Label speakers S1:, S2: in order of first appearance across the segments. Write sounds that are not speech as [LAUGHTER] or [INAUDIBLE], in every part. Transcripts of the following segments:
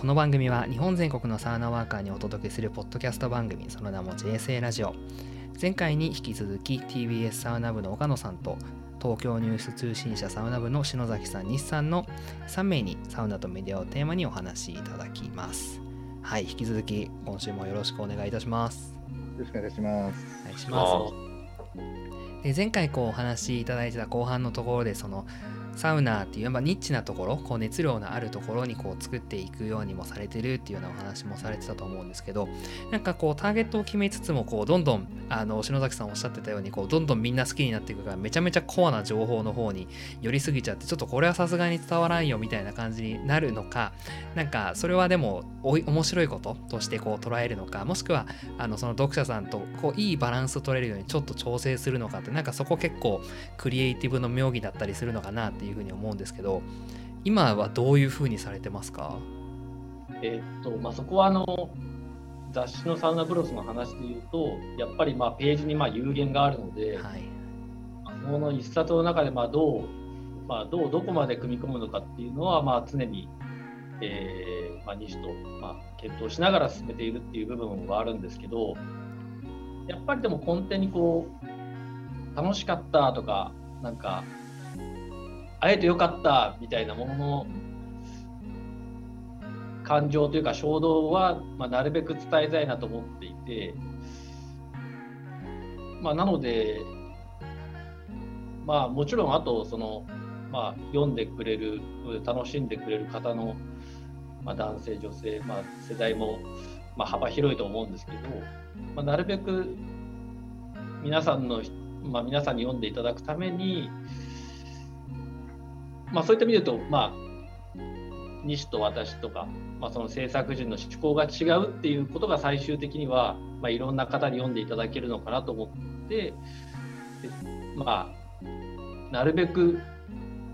S1: この番組は日本全国のサウナワーカーにお届けするポッドキャスト番組その名も JSA ラジオ。前回に引き続き TBS サウナ部の岡野さんと東京ニュース通信社サウナ部の篠崎さん日産の3名にサウナとメディアをテーマにお話しいただきます。はい引き続き今週もよろしくお願いいたします。
S2: よろしくお願いします。
S1: お願いします。で前回こうお話しいただいてた後半のところでそのサウナっていう、まあ、ニッチなところこう熱量のあるところにこう作っていくようにもされてるっていうようなお話もされてたと思うんですけどなんかこうターゲットを決めつつもこうどんどんあの篠崎さんおっしゃってたようにこうどんどんみんな好きになっていくからめちゃめちゃコアな情報の方に寄りすぎちゃってちょっとこれはさすがに伝わらんよみたいな感じになるのかなんかそれはでもおい面白いこととしてこう捉えるのかもしくはあのその読者さんとこういいバランスを取れるようにちょっと調整するのかってなんかそこ結構クリエイティブの妙義だったりするのかなっていうふうに思うんですけどど今はどういうふうにされてますか？
S3: えー、っとまあ、そこはあの雑誌のサウナブロスの話でいうとやっぱりまあページにまあ有限があるので、はい、その一冊の中でまあどう、まあ、どうどこまで組み込むのかっていうのはまあ常に、えーまあ、西とまあ検討しながら進めているっていう部分はあるんですけどやっぱりでも根底にこう楽しかったとかなんか会えてよかったみたいなものの感情というか衝動は、まあ、なるべく伝えたいなと思っていて、まあ、なので、まあ、もちろんあとその、まあ、読んでくれる楽しんでくれる方の、まあ、男性女性、まあ、世代も、まあ、幅広いと思うんですけど、まあ、なるべく皆さんの、まあ、皆さんに読んでいただくために、まあ、そういった意味で言うと、まあ、西と私とか、まあ、その制作陣の趣向が違うっていうことが最終的には、まあ、いろんな方に読んでいただけるのかなと思ってまあ、なるべく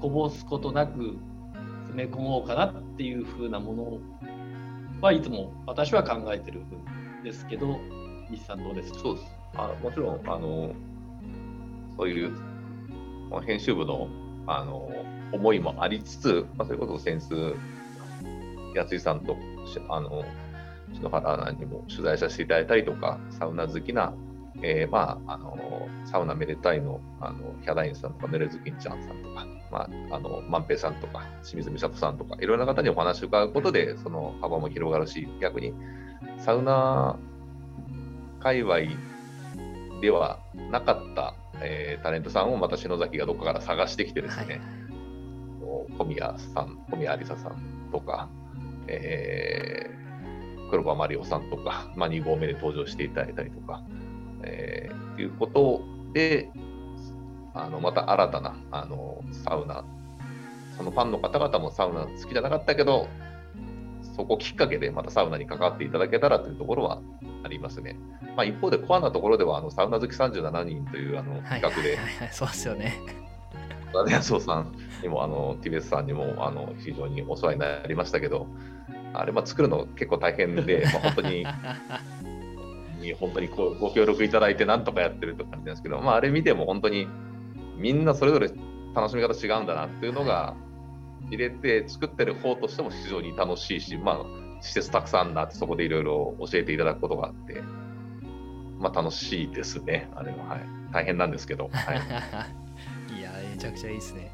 S3: こぼすことなく詰め込もうかなっていうふうなものはいつも私は考えてるんですけど西さんどうですか？
S4: そうです。あもちろんあのそういう編集部のあの思いもありつつ、まあ、それこそ先数、安井さんとあの篠原アナにも取材させていただいたりとか、サウナ好きな、えー、まあ、あのサウナめでたいのあのヒャダインさんとか、ネレズキンちゃんさんとか、まあ、あの万平さんとか、清水美里さんとか、いろんな方にお話を伺うことで、その幅も広がるし、逆にサウナ界隈ではなかった、えー、タレントさんをまた篠崎がどこかから探してきてですね、はい。小宮さん、小宮有沙さんとか、えー、黒羽マリオさんとか、[LAUGHS] まあ、2号目で登場していただいたりとか、えー、いうことで、あのまた新たなあのサウナ、そのファンの方々もサウナ好きじゃなかったけど、そこきっかけでまたサウナに関わっていただけたらというところはありますね。まあ、一方でコアなところではあのサウナ好き37人というあの企画で、
S1: そうですよね。
S4: ダネアソさんにもあの TBS さんにもあの非常にお世話になりましたけど、あれ、まあ、作るの結構大変で、[LAUGHS] まあ、本当にに本当にこうご協力いただいてなんとかやってるって感じなんですけど、まあ、あれ見ても本当にみんなそれぞれ楽しみ方違うんだなっていうのが入れて作ってる方としても非常に楽しいし、まあ、施設たくさんあってそこでいろいろ教えていただくことがあって、まあ、楽しいですね、あれは。はい、大変なんですけど。はい [LAUGHS]
S1: いやめちゃくちゃいいですね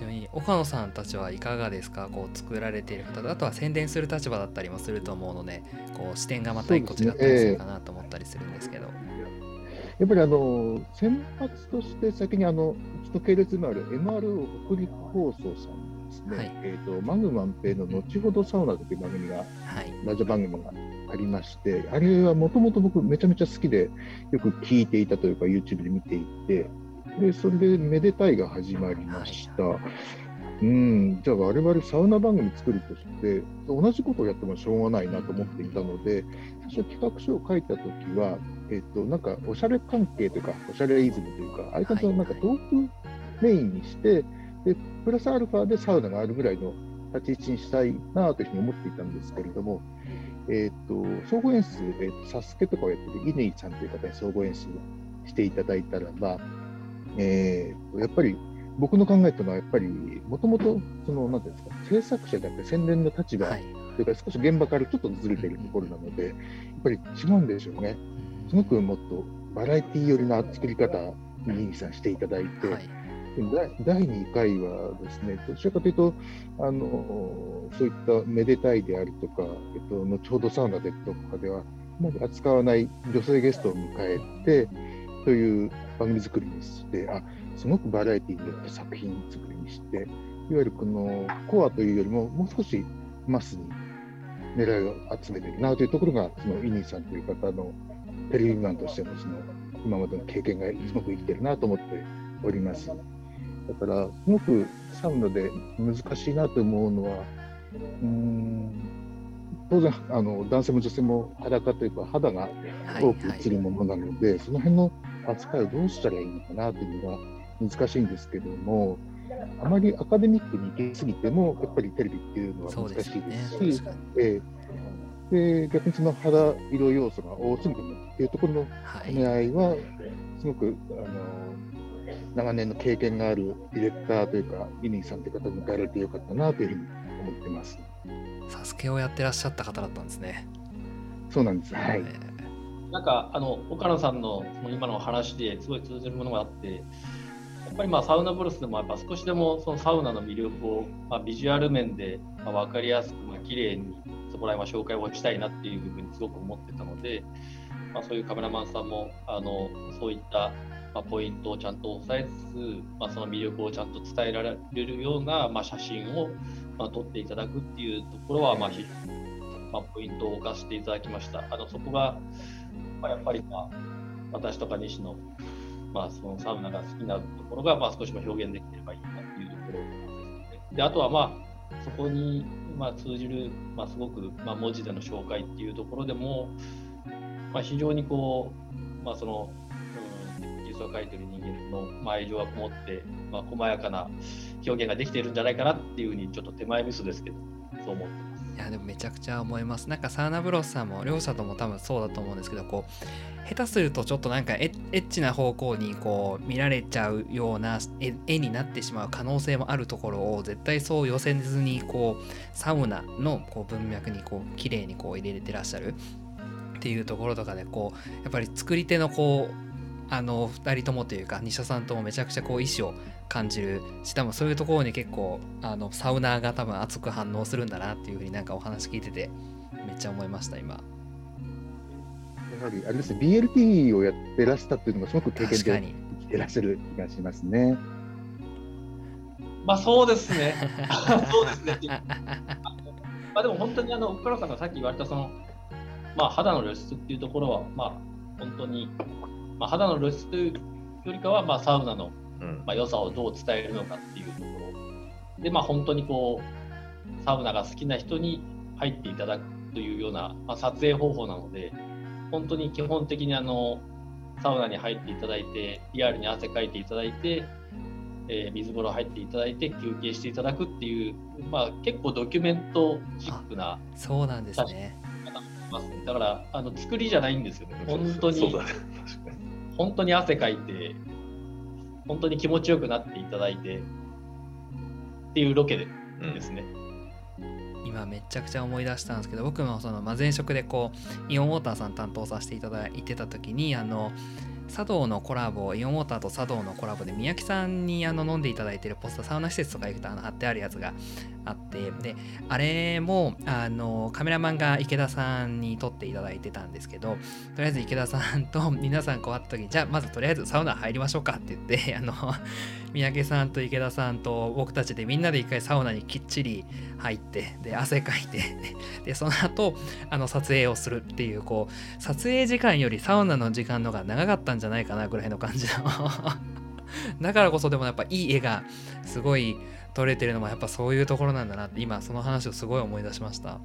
S1: ちなみに岡野さんたちはいかがですか？こう作られている方あとは宣伝する立場だったりもすると思うのでこう視点がまた一個違ったりするかなと思ったりするんですけど。
S2: やっぱりあの先発として先にあのうちの系列のある MRO 北陸放送さんですね、はい、えーと、マグマンペイの後ほどサウナという番組が、はい、ラジオ番組がありまして、あれはもともと僕めちゃめちゃ好きでよく聞いていたというか YouTube で見ていて、で、それでめでたいが始まりました。うん、じゃあ我々サウナ番組作るとして同じことをやってもしょうがないなと思っていたので最初企画書を書いた時は、えっと、なんかおしゃれ関係というかおしゃれイズムというかああいう感じのなんかトークメインにしてでプラスアルファでサウナがあるぐらいの立ち位置にしたいなというふうに思っていたんですけれども、えっと総合演出、えっと、サスケとかをやってる乾さんという方に総合演出をしていただいたらばえー、やっぱり僕の考えというのは、やっぱりもともと、その、なんていうんですか、制作者であって宣伝の立場でというか、少し現場からちょっとずれているところなので、やっぱり違うんでしょうね。すごくもっとバラエティー寄りな作り方にさしていただいて、はい。第2回はですね、どちらかというと、あのそういっためでたいであるとか、えっと、後ほどサウナでとかでは、あまり扱わない女性ゲストを迎えてという番組作りにして、あすごくバラエティーによって作品作りにして、いわゆるこのコアというよりも、もう少しマスに狙いを集めているなというところが、そのイニーさんという方のテレビマンとしてのその今までの経験がすごく生きてるなと思っております。だから、すごくサウナで難しいなと思うのは、うん当然あの、男性も女性も裸というか、肌が多く映るものなので、はいはい、その辺の扱いをどうしたらいいのかなというのが難しいんですけども、あまりアカデミックに行き過ぎても、やっぱりテレビっていうのは難しいですし、えー、で逆にその肌色要素が多すぎてもっていうところの兼ね合いは、すごく、あの長年の経験があるディレクターというか、イニーさんという方に迎えられてよかったなというふうに思ってます。
S1: サスケをやってらっしゃった方だったんですね。
S2: そうなんです。はい。
S3: なんかあの岡野さんのその今の話ですごい通じるものがあって、やっぱりまあサウナブロスでもやっぱ少しでもそのサウナの魅力をまあビジュアル面でまあ分かりやすくまあ綺麗にそこら辺は紹介をしたいなっていう部分にすごく思ってたので、まあ、そういうカメラマンさんもあのそういったまあ、ポイントをちゃんと押さえつつ、まあ、その魅力をちゃんと伝えられるような、まあ、写真を、まあ、撮っていただくっていうところは、まあまあ、ポイントを置かせていただきました。あのそこが、まあ、やっぱり、まあ、私とか西の,、まあそのサウナが好きなところが、まあ、少しも表現できればいいなっていうところですね。であとは、まあ、そこに、まあ、通じる、まあ、すごく、まあ、文字での紹介っていうところでも、まあ、非常にこう、まあ、そのスを描いてる人間の、愛情がこもって、まあ、細やかな表現ができているんじゃないかなっていうふうにちょっと手前味噌ですけどそう思ってます。
S1: やでもめちゃくちゃ思います。なんかサーナブロスさんも両者とも多分そうだと思うんですけどこう下手するとちょっとなんかエッチな方向にこう見られちゃうような絵になってしまう可能性もあるところを絶対そう寄せずにこうサウナのこう文脈にこう綺麗にこう入れれてらっしゃる。っていうところとかでこうやっぱり作り手のこうあの2人ともというか西田さんともめちゃくちゃこう意志を感じるし多分そういうところに結構あのサウナーが多分熱く反応するんだなっていうふうになんかお話聞いててめっちゃ思いました今。
S2: やはりあれですね BLT をやってらしたっていうのがすごく経験で生きてらっしゃる気がしますね。
S3: まあそうですね。そうですね。[LAUGHS] [LAUGHS] まあでも本当にあの奥原さんがさっき言われたそのまあ肌の露出っていうところはまあ本当にまあ、肌の露出というよりかは、まあ、サウナの、まあ、良さをどう伝えるのかっていうところ。で、まあ、本当にこうサウナが好きな人に入っていただくというような、まあ、撮影方法なので本当に基本的にあのサウナに入っていただいてリアルに汗かいていただいて、えー、水風呂入っていただいて休憩していただくっていう、まあ、結構ドキュメントチックな
S1: そうなんですね。
S3: だからあの作りじゃないんですよ。ね。本当に。本当に汗かいて、本当に気持ちよくなっていただいてっていうロケでですね。
S1: うん、今めちゃくちゃ思い出したんですけど僕もその、まあ、前職でこうイオンウォーターさん担当させていただいてた時にあの茶道のコラボイオンウォーターと茶道のコラボで三宅さんにあの飲んでいただいてるポスターサウナ施設とか行くとあの貼ってあるやつがあってであれもあのカメラマンが池田さんに撮っていただいてたんですけどとりあえず池田さんと皆さんこう会った時にじゃあまずとりあえずサウナ入りましょうかって言ってあの三宅さんと池田さんと僕たちでみんなで一回サウナにきっちり入ってで汗かいて [LAUGHS] でその後あの撮影をするっていうこう撮影時間よりサウナの時間のが長かったんじゃないかなぐらいの感じの。[LAUGHS] だからこそでもやっぱいい絵がすごい撮れてるのもやっぱそういうところなんだなって今その話をすごい思い出しました。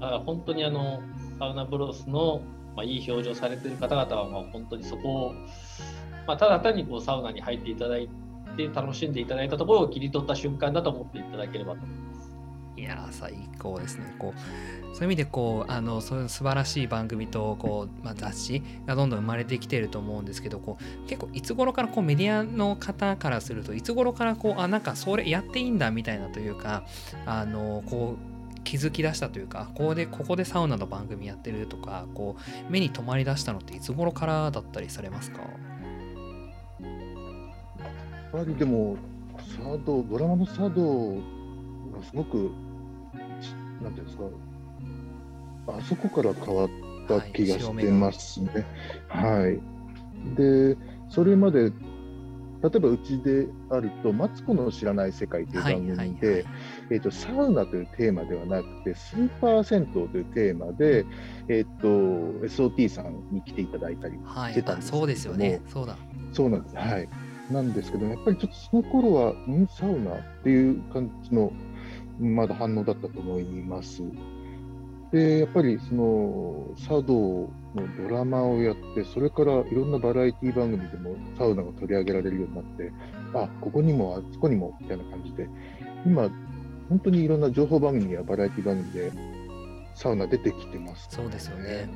S3: あ本当にあのサウナブロスの、まあ、いい表情されてる方々はまあ本当にそこをまあ、ただ単にこうサウナに入っていただいて楽しんでいただいたところを切り取った瞬間だと思っていただければと思います。
S1: いや最高ですねこうそういう意味でこうあのそういう素晴らしい番組とこう、まあ、雑誌がどんどん生まれてきてると思うんですけどこう結構いつ頃からこうメディアの方からするといつ頃からこうあなんかそれやっていいんだみたいなというかあのこう気づき出したというかここでここでサウナの番組やってるとかこう目に留まりだしたのっていつ頃からだったりされますか？
S2: ぱりでも茶道ドラマの茶道がすごくなんていうんですかあそこから変わった気がしてますね。はい、はい、でそれまで例えばうちであると「マツコの知らない世界」という番組で、えーと、サウナというテーマではなくてスーパー銭湯というテーマで、えーと、SOT さんに来ていただいたりしてたんですけど、はい、そうですよね。そうだ。そうなんです。はいなんですけどやっぱりちょっとその頃はんサウナっていう感じのまだ反応だったと思います。でやっぱりその茶道のドラマをやってそれからいろんなバラエティ番組でもサウナが取り上げられるようになってあここにもあそこにもみたいな感じで今本当にいろんな情報番組やバラエティ番組でサウナ出てきてます、
S1: ね、そうですよね。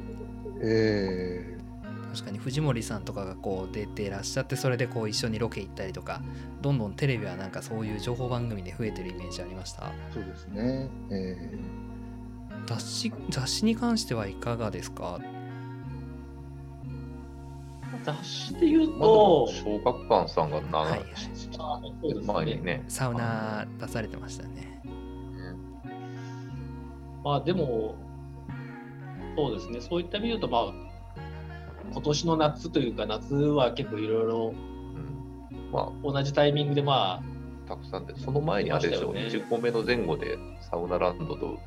S2: え
S1: ー、確かに藤森さんとかがこう出てらっしゃってそれでこう一緒にロケ行ったりとかどんどんテレビはなんかそういう情報番組で増えてるイメージありました？
S2: そうですね、えー。
S1: 雑誌雑誌に関してはいかがですか？
S3: 雑誌で言うと、
S4: 小学館さんが長い、前にね。
S1: サウナ出されてましたね、
S3: まあでもそうですね。そういった意味で言うとまあ今年の夏というか夏は結構いろいろ同じタイミングでま
S4: あたくさんでその前にあれでしょう、ね、20個目の前後でサウナランドと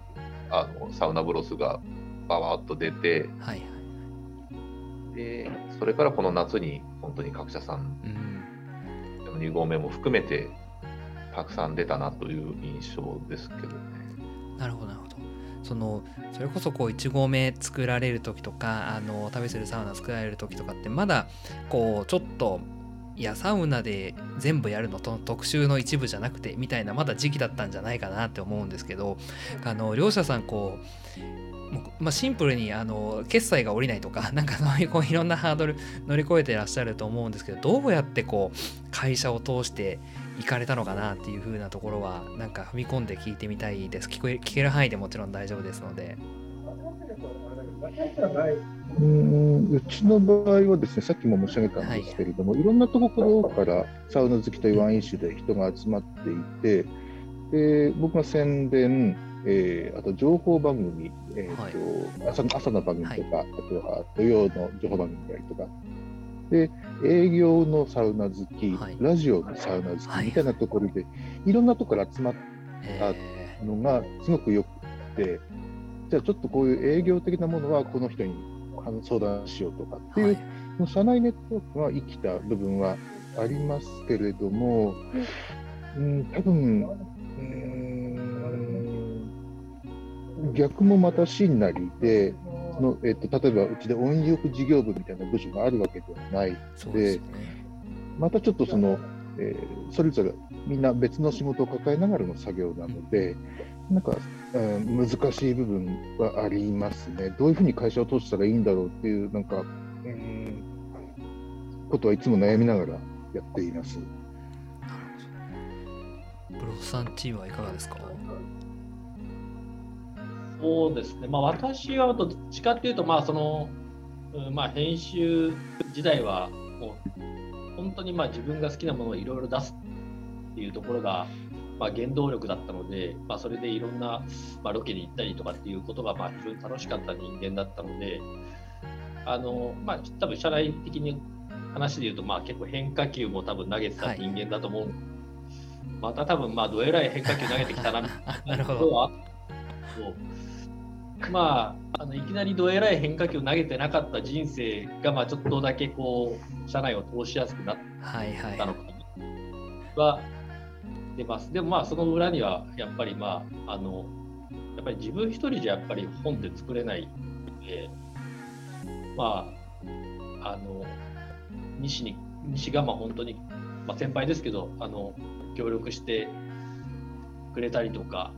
S4: あのサウナブロスがバワッと出て、はいはい、でそれからこの夏に本当に各社さん、うん、2合目も含めてたくさん出たなという印象ですけどね。
S1: なるほどなるほど。そのそれこそこう1合目作られる時とかあの旅するサウナ作られる時とかってまだこうちょっといやサウナで全部やるのと特集の一部じゃなくてみたいなまだ時期だったんじゃないかなって思うんですけどあの両者さんこうまあ、シンプルにあの決済が下りないとか [LAUGHS] なんかそういうこういろんなハードル乗り越えてらっしゃると思うんですけどどうやってこう会社を通して行かれたのかなっていう風なところはなんか踏み込んで聞いてみたいです。聞こえ聞ける範囲でもちろん大丈夫ですので。
S2: うんうちの場合はですねさっきも申し上げたんですけれども、はい、いろんなところからサウナ好きというワンイシュで人が集まっていてで僕が宣伝、えー、あと情報番組、えーと、はい、朝朝の番組とか、はい、あとは土曜の情報番組たりとかで営業のサウナ好き、ラジオのサウナ好きみたいなところで、い、ろんなところ集まったのがすごくよくて。じゃあちょっとこういう営業的なものはこの人に相談しようとかっていう、はい、社内ネットワークが生きた部分はありますけれども、うん、多分、うん、逆もまた真なりで、そのえっと、例えばうちで温浴事業部みたいな部署があるわけではないので、ね、またちょっとその、えー、それぞれみんな別の仕事を抱えながらの作業なので、なんか、うん、難しい部分はありますね。どういうふうに会社を通したらいいんだろうっていう、なんか、うん、ことはいつも悩みながらやっています。なる
S1: ほど。ブロスさんチームはいかがですか？
S3: そうですね、まあ、私はどっちかっていうと、まあそのまあ、編集時代はもう本当にまあ自分が好きなものをいろいろ出すっていうところがまあ、原動力だったので、まあ、それでいろんな、まあ、ロケに行ったりとかっていうことがまあ非常に楽しかった人間だったので、あのまあ、多分社内的に話で言うと、まあ、結構変化球も多分投げてた人間だと思う、はい、また多分まあどえらい変化球投げてきたなみたいなことはまあ、あのいきなりどえらい変化球を投げてなかった人生が、まあ、ちょっとだけこう社内を通しやすくなったのかは、はいはい出ます。でもまあその裏にはやっぱりまああのやっぱり自分一人じゃやっぱり本って作れないので、まああの西に西がまあ本当に、まあ、先輩ですけどあの協力してくれたりとか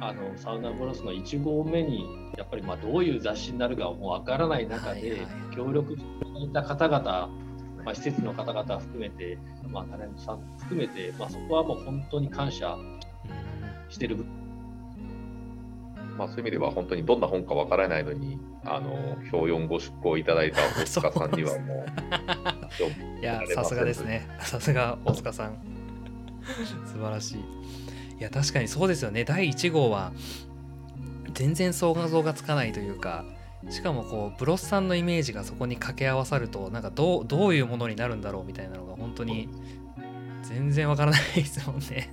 S3: あのサウナブロスの1号目にやっぱりまあどういう雑誌になるかもう分からない中で協力していた方々、まあ、施設の方々含めて、まあ、タレントさん含めて、まあ、そこはもう本当に感謝してる。部分
S4: まあ、そういう意味では本当にどんな本かわからないのにあの表4ご出稿いただいた大塚さんにはも
S1: う。[LAUGHS] いやさすがですね。さすが大塚さん。素晴らしいいや確かにそうですよね。第1号は全然想像がつかないというかしかもこうブロスさんのイメージがそこに掛け合わさるとなんかどうどういうものになるんだろうみたいなのが本当に全然わからないですもんね。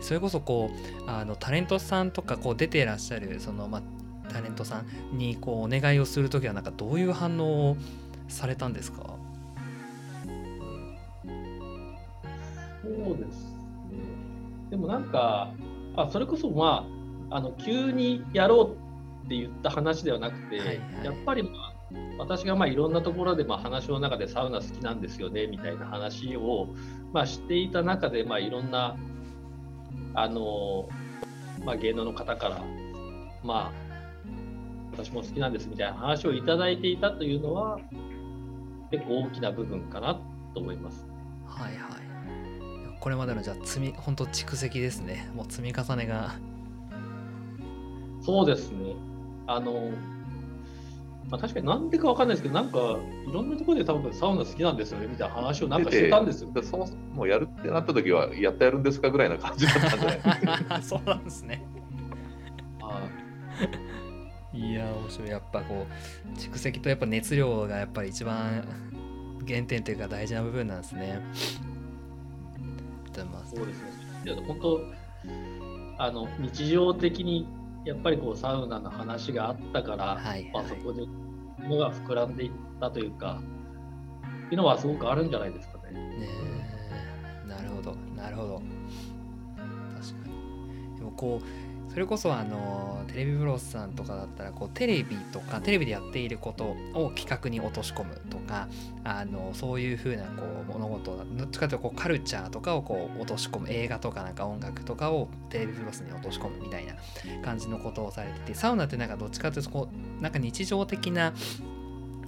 S1: それこそこうあのタレントさんとかこう出てらっしゃるその、まあ、タレントさんにこうお願いをする時はなんかどういう反応をされたんですか？
S3: そうですねでもなんかあそれこそまああの急にやろうって言った話ではなくて、はいはい、やっぱり、まあ、私がまあいろんなところでまあ話の中でサウナ好きなんですよねみたいな話をまあしていた中でまあいろんなあの、まあ、芸能の方から、まあ、私も好きなんですみたいな話をいただいていたというのは、結構大きな部分かなと思います。
S1: はいはい。これまでのじゃあ積み本当蓄積ですね。もう積み重ねが。
S3: そうですね。あのまあ、確かになんでかわかんないですけど、なんかいろんなところで多分サウナ好きなんですよねみたいな話をなんかしてたんですよ。
S4: そもそもやるってなった時は、やったやるんですかぐらいな感じだったんじゃ
S1: ないそうなんですね。いや、面白い。やっぱこう、蓄積とやっぱ熱量がやっぱり一番原点というか大事な部分なんですね。
S3: そうですね。いや本当あの日常的にやっぱりこうサウナの話があったから、はいはい、まあ、そこでのが膨らんでいったというかっていうのはすごくあるんじゃないですかね。ね
S1: なるほどなるほど確かに。でもこうそれこそあのテレビブロスさんとかだったらこうテレビとかテレビでやっていることを企画に落とし込むとかあのそういうふうなこう物事どっちかというとこうカルチャーとかをこう落とし込む映画とかなんか音楽とかをテレビブロスに落とし込むみたいな感じのことをされててサウナってなんかどっちかというとこうなんか日常的な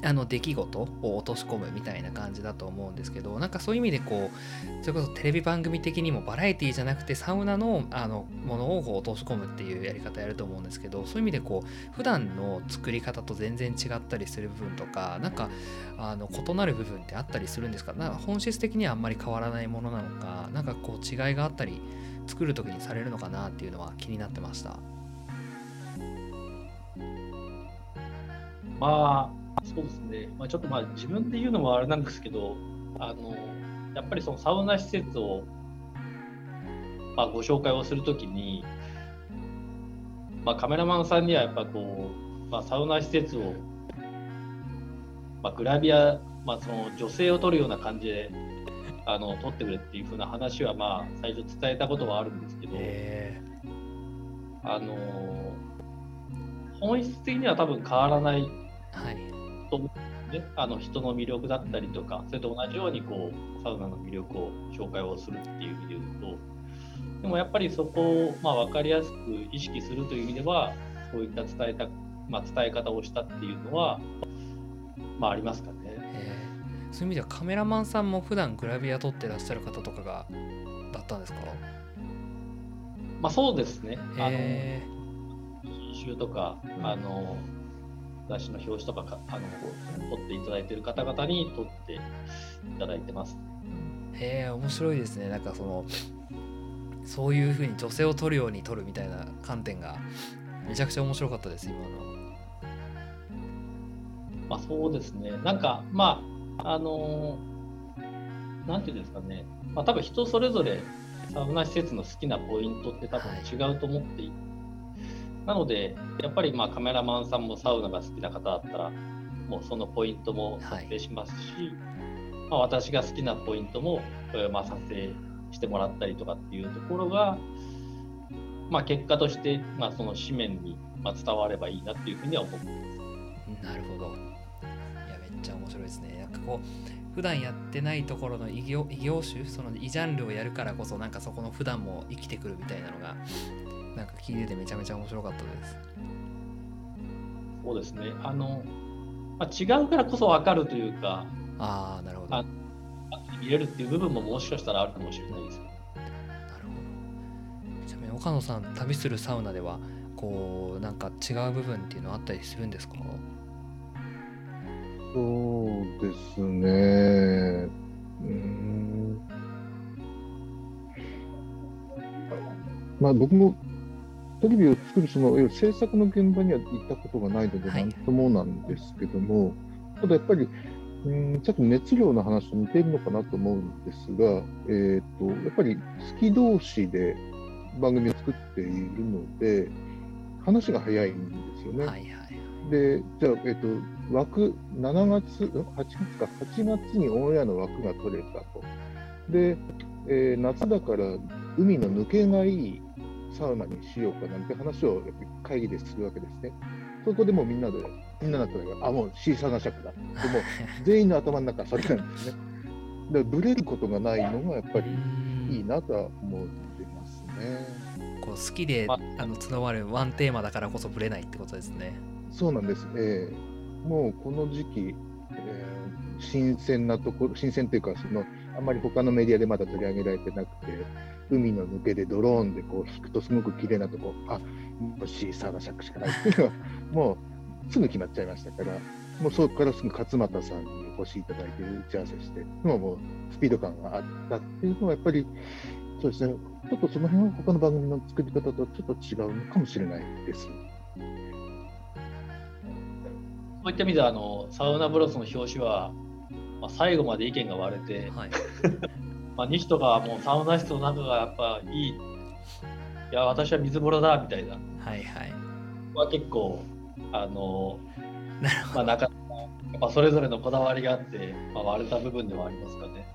S1: あの出来事を落とし込むみたいな感じだと思うんですけどなんかそういう意味でこうそれこそテレビ番組的にもバラエティじゃなくてサウナのあのものをこう落とし込むっていうやり方やると思うんですけどそういう意味でこう普段の作り方と全然違ったりする部分とかなんかあの異なる部分ってあったりするんですか？なんか本質的にはあんまり変わらないものなのか何かこう違いがあったり作る時にされるのかなっていうのは気になってました。
S3: まあそうですね、まあ、ちょっとまあ自分で言うのもあれなんですけど、あのやっぱりそのサウナ施設を、まあ、ご紹介をするときに、まあ、カメラマンさんにはやっぱこう、まあ、サウナ施設を、まあ、グラビア、まあ、その女性を撮るような感じであの撮ってくれっていうふうな話は、まあ、最初伝えたことはあるんですけど、あの本質的には多分変わらない。はいと、ね、あの人の魅力だったりとか、それと同じようにこうサウナの魅力を紹介をするっていう意味で言うと、でもやっぱりそこをまあ分かりやすく意識するという意味では、そういった伝えた、まあ、伝え方をしたっていうのは、まあ、ありますかね。
S1: そういう意味ではカメラマンさんも普段グラビア撮ってらっしゃる方とかがだったんですか？
S3: まあそうですね。あの編集とか、あの雑誌の表紙とかかあの撮っていただいている方々に撮っていただいてます。
S1: へえ面白いですねなんかそのそういうふうに女性を撮るように撮るみたいな観点がめちゃくちゃ面白かったです今の。
S3: まあそうですねなんかまああのなんていうんですかね、まあ、多分人それぞれサウナ施設の好きなポイントって多分違うと思っていて。なので、やっぱりまあカメラマンさんもサウナが好きな方だったら、もうそのポイントも撮影しますし、はい、まあ、私が好きなポイントも、まあ、撮影してもらったりとかっていうところが、まあ、結果として、まあ、その紙面に伝わればいいなっていうふうには思ってます。
S1: なるほど。いや、めっちゃ面白いですね。なんかこう普段やってないところの異業異業種その異ジャンルをやるからこそなんかそこの普段も生きてくるみたいなのがなんか聞いててめちゃめちゃ面白かったです。
S3: そうですね。あの、まあ、違うからこそ分かるというか、
S1: ああ、なるほど。
S3: 見れるっていう部分ももしかしたらあるかもしれないです。なる
S1: ほど。ちなみに岡野さん、旅するサウナでは、こう、なんか違う部分っていうのはあったりするんですか？
S2: そうですね。うんまあ、僕もテレビを作るその制作の現場には行ったことがないので、なんともなんですけども、はい、ただやっぱり、うんちょっと熱量の話と似てるのかなと思うんですが、えーと、やっぱり好き同士で番組を作っているので、話が早いんですよね。はいはい、で、じゃあ、えーと、枠、7月、8月か、8月にオンエアの枠が取れたと。で、えー、夏だから海の抜けがいいサウナにしようかなんて話をやっぱり会議でするわけですね。そこでもみんなで、みんなだったら、あ、もうシーサーナ尺だ。でも、[LAUGHS] 全員の頭の中はそれなんですね。だから、ブレることがないのがやっぱりいいなとは思ってますね。
S1: こう好きであの募わるワンテーマだからこそブレないってことですね。
S2: そうなんです。えー、もうこの時期、えー、新鮮なところ、新鮮というか、その、あんまり他のメディアでまだ取り上げられてなくて、海の抜けでドローンでこう引くとすごく綺麗なとこ、あもしサーナシャックしかないっていうのは、[LAUGHS] もうすぐ決まっちゃいましたから、もうそこからすぐ勝俣さんにお越しいただいて打ち合わせして、もうもうスピード感があったっていうのは、やっぱり、そうですね、ちょっとその辺は他の番組の作り方とちょっと違うのかもしれないです。
S3: そういった意味ではあのサウナブロスの表紙は、まあ、最後まで意見が割れて、はい、[LAUGHS] まあ、西とかもうサウナ室の中がやっぱいい。いや、私は水風呂だみたいな。
S1: はいはい。
S3: は結構、あの、[LAUGHS] なるほど。まあ、なかやっぱそれぞれのこだわりがあって、まあ、割れた部分ではありますかね。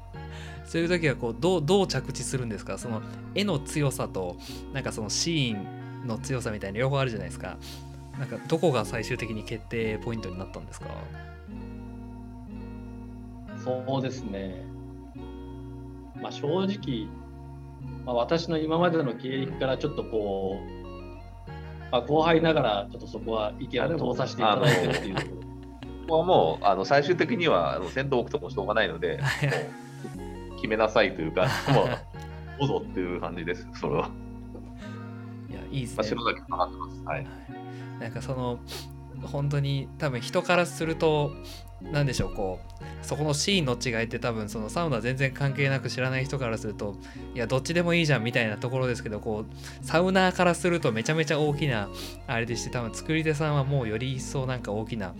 S1: そういう時はこうどうどう着地するんですか？その絵の強さとなんかそのシーンの強さみたいな両方あるじゃないですか。なんかどこが最終的に決定ポイントになったんですか？
S3: そうですね。まあ、正直、まあ、私の今までの経歴からちょっとこう、まあ、後輩ながらちょっとそこは意見を通させていただいてるっていうところ。ここ
S4: はもうあの最終的にはあの先頭置くともしょうがないので、決めなさいというか、[LAUGHS] もうどうぞっていう感じです、それは。
S1: いや、いいですね。
S4: まあ、白だけかかってます。はい。
S1: なんかその本当に多分人からすると何でしょうこうそこのシーンの違いって多分そのサウナ全然関係なく知らない人からするといやどっちでもいいじゃんみたいなところですけどこうサウナーからするとめちゃめちゃ大きなあれでして多分作り手さんはもうより一層なんか大きな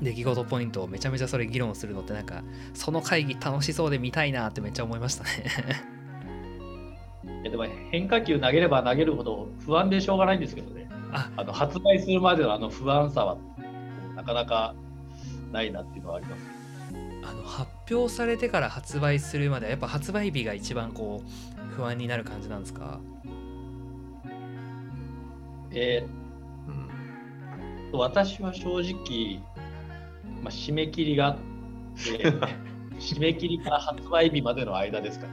S1: 出来事ポイントをめちゃめちゃそれ議論するのってなんかその会議楽しそうで見たいなってめっちゃ思いましたね
S3: いやでも変化球投げれば投げるほど不安でしょうがないんですけどね。[LAUGHS] あの発売するまでのあの不安さはなかなかないなっていうのはあります。
S1: あの発表されてから発売するまではやっぱ発売日が一番こう不安になる感じなんですか？
S3: えー、うん、私は正直、まあ、締め切りがあって [LAUGHS] 締め切りから発売日までの間ですか、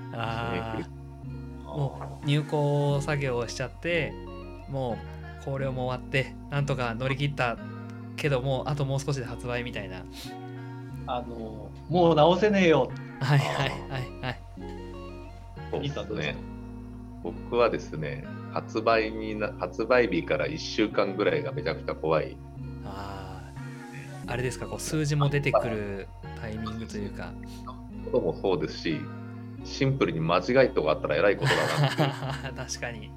S1: もう入稿作業をしちゃってもう考慮も終わってなんとか乗り切ったけどもあともう少しで発売みたいな。
S3: あのもう直せねえよ。
S1: はいはいはいはい。
S4: そうですね僕はですね発売にな発売日から1週間ぐらいがめちゃくちゃ怖い。あ
S1: ああれですかこう数字も出てくるタイミングというか。
S4: こともそうですしシンプルに間違いとかあったらえらいことだ
S1: な [LAUGHS] 確かに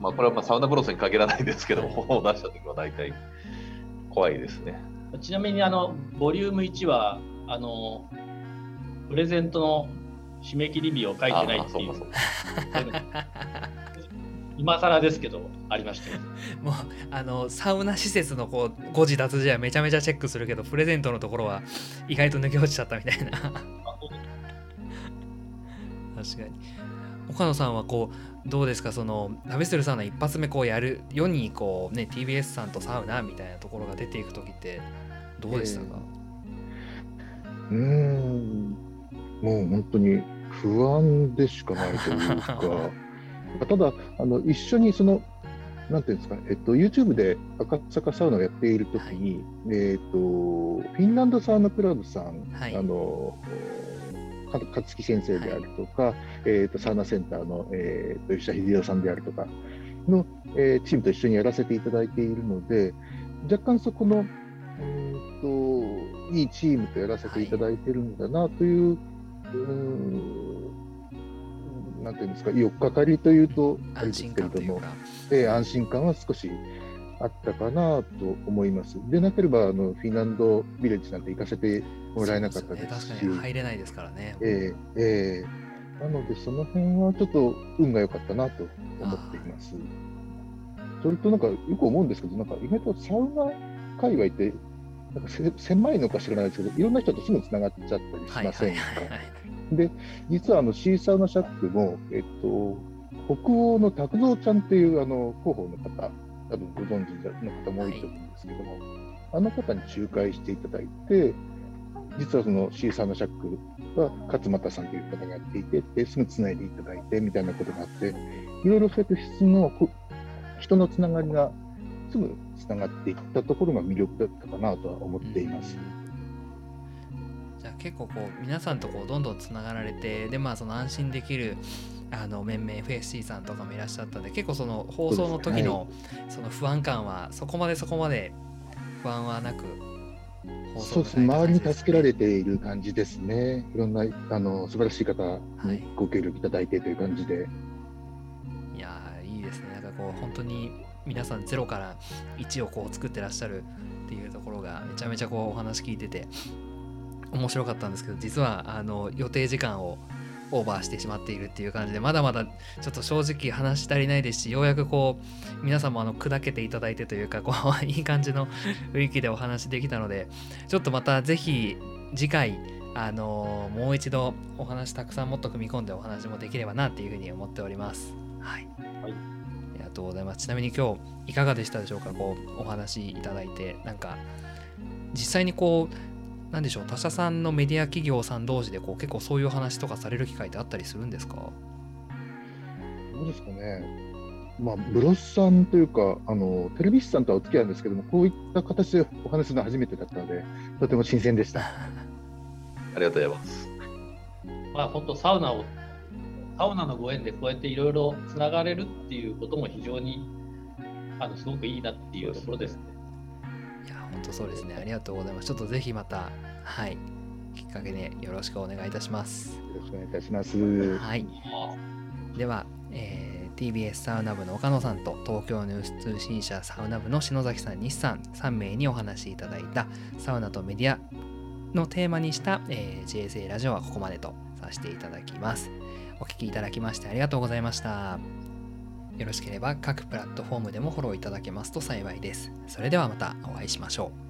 S4: まあこれはまあサウナブロスに限らないですけど、本を出した時は大体怖いですね。
S3: ちなみにあのボリューム1はあのプレゼントの締め切り日を書いてないっていう。[LAUGHS] 今更ですけどありました
S1: もうあのサウナ施設のこう誤字脱字はめちゃめちゃチェックするけどプレゼントのところは意外と抜け落ちちゃったみたいな。[LAUGHS] 確かに。岡野さんはこうどうですか？その旅するサウナ一発目こうやる世にこうね TBS さんとサウナみたいなところが出ていく時ってどうでしたか、
S2: えー、うん。もう本当に不安でしかないというか。[LAUGHS] ただあの一緒にそのなんていうんですか、えっと、YouTube で赤坂サウナをやっているときに、はい、えっと、フィンランドサウナクラブさん、はい、あの勝木先生であるとか、はい、えーと、サウナセンターの、えーと、吉田秀夫さんであるとかの、えー、チームと一緒にやらせていただいているので、若干そこの、えーと、いいチームとやらせていただいているんだなという、うんなんていうんですか、4日かりというと、あれですけれども、えー、安心感は少しあったかなと思います。でなければあのフィンランドビレッジなんて行かせてもらえなかったですし、ね、確か
S1: に入れないですからね。
S2: えー、えー、なのでその辺はちょっと運が良かったなと思っています。それとなんかよく思うんですけど、なんか意外とサウナ界隈ってなんか狭いのか知らないですけど、いろんな人とすぐつながっちゃったりしませんか？で、実はあのシーサウナシャックも、えっと、北欧の拓蔵ちゃんっていうあの広報の方、多分ご存知の方も多いと思うんですけども、はい、あの方に仲介していただいて、実はその C サウナシャックは勝俣さんという方がやっていて、ですぐつないでいただいてみたいなことがあって、いろいろそうやって質の人のつながりがすぐつながっていったところが魅力だったかなとは思っています。
S1: じゃあ結構こう皆さんとこうどんどんつながられてでまあその安心できるあの面々 FSC さんとかもいらっしゃったんで結構その放送の時のその不安感はそこまでそこまで不安はなく
S2: そうですね。周りに助けられている感じですね。いろんなあの素晴らしい方にご協力いただいてという感じで、はい、
S1: いやいいですね。なんかこう本当に皆さんゼロから1をこう作ってらっしゃるっていうところがめちゃめちゃこうお話聞いてて面白かったんですけど実はあの予定時間をオーバーしてしまっているっていう感じでまだまだちょっと正直話し足りないですしようやくこう皆さんもあの砕けていただいてというかこう [LAUGHS] いい感じの雰囲気でお話できたのでちょっとまた是非次回あのー、もう一度お話たくさんもっと組み込んでお話もできればなっていうふうに思っております。はい、はい、ありがとうございます。ちなみに今日いかがでしたでしょうか？こうお話いただいてなんか実際にこう何でしょう他社さんのメディア企業さん同士でこう結構そういう話とかされる機会ってあったりするんですか？
S2: どうですかね、まあ、ブロスさんというかあのテレビ誌さんとはお付き合いなんですけどもこういった形でお話するのは初めてだったのでとても新鮮でした。[LAUGHS] あ
S4: りがとうございます。
S3: まあ本当サウナをサウナのご縁でこうやっていろいろつながれるっていうことも非常にあのすごくいいなっていうところですね
S1: 本当そうですね。ありがとうございます。ちょっとぜひまた、はい、きっかけでよろしくお願いいたします。よ
S2: ろしくお願いいたします。
S1: はい。では、えー、TBS サウナ部の岡野さんと東京ニュース通信社サウナ部の篠崎さん、西さん3名にお話しいただいたサウナとメディアのテーマにした、えー、JSA ラジオはここまでとさせていただきます。お聴きいただきましてありがとうございました。よろしければ各プラットフォームでもフォローいただけますと幸いです。それではまたお会いしましょう。